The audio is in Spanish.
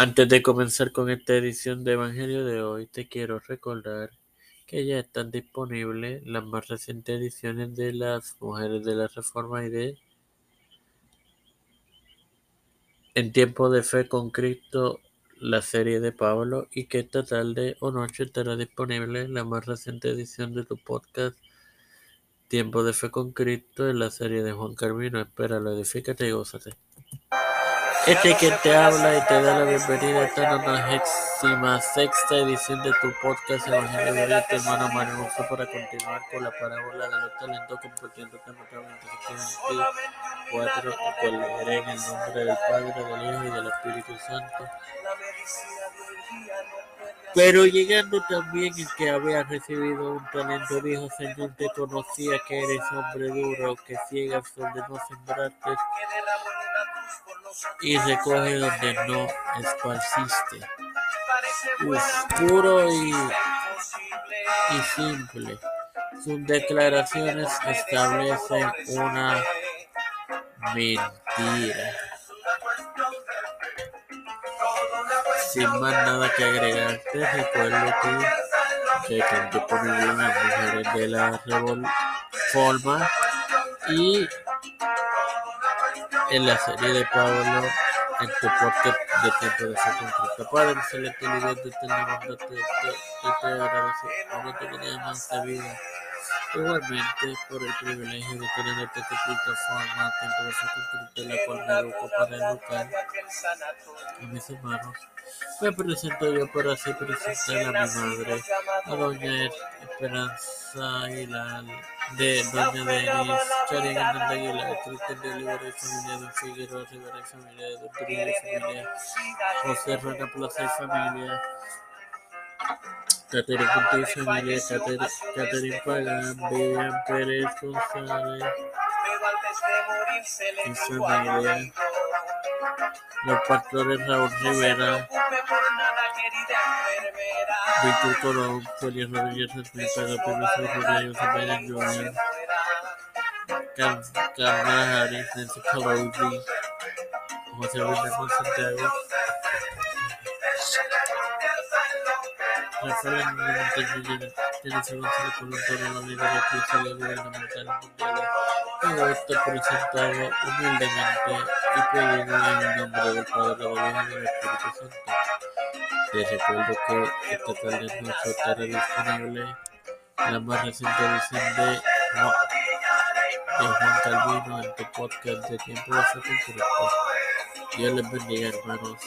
Antes de comenzar con esta edición de Evangelio de hoy, te quiero recordar que ya están disponibles las más recientes ediciones de las Mujeres de la Reforma y de En tiempo de fe con Cristo, la serie de Pablo, y que esta tarde o noche estará disponible la más reciente edición de tu podcast Tiempo de fe con Cristo en la serie de Juan Carvino. Espéralo, edifícate y gózate. Este que te habla y te da la bienvenida a esta 96 edición de tu podcast Evangelio de tu hermano Mario para continuar con la parábola de los talentos compartiendo temas 24 que leeré en el nombre del Padre, del Hijo y del Espíritu Santo. Pero llegando también el que había recibido un talento, dijo, Señor, te conocía que eres hombre duro, que ciegas donde no sembraste y recoge donde no esparciste. Puro y, y simple. Sus declaraciones establecen una mentira. Sin más nada que agregarte, recuerdo que, que están disponibles las mujeres de la reforma y en la serie de Pablo tu podcast de tiempo de ser concreto. Padre, excelente líder de este mundo, te, te, te agradezco por tu más de vida. Igualmente por el privilegio de tener esta plataforma ser concreto, la cual me educo para educar a mis hermanos. Me presento yo para así presentar a mi madre, a doña Esperanza Aguilar de Doña Denis, Charín Hernández Aguilar, Cristian de Olivares, familia de Figueroa Rivera y familia de Don Trujillo familia, José Rueda Plaza y familia, Catherine y familia, Catherine Pagán, Vivian Pérez González familia, los pastores Raúl Rivera, Víctor Colón, Feliz Rodríguez Smith, Pedro Rodríguez, Amaya Joel, Kamala Harris, Nancy Pelosi, José Luis Santiago, Rafael Hernández Teresa González Colón, todos los líderes oficiales gubernamentales mundiales, todo esto presentado humildemente y pedido en el nombre del Padre, y del Espíritu Santo. Te recuerdo que esta tarde disponible la más reciente edición de, no, de Juan Calvino en podcast de Tiempo de Fe Dios les bendiga, hermanos.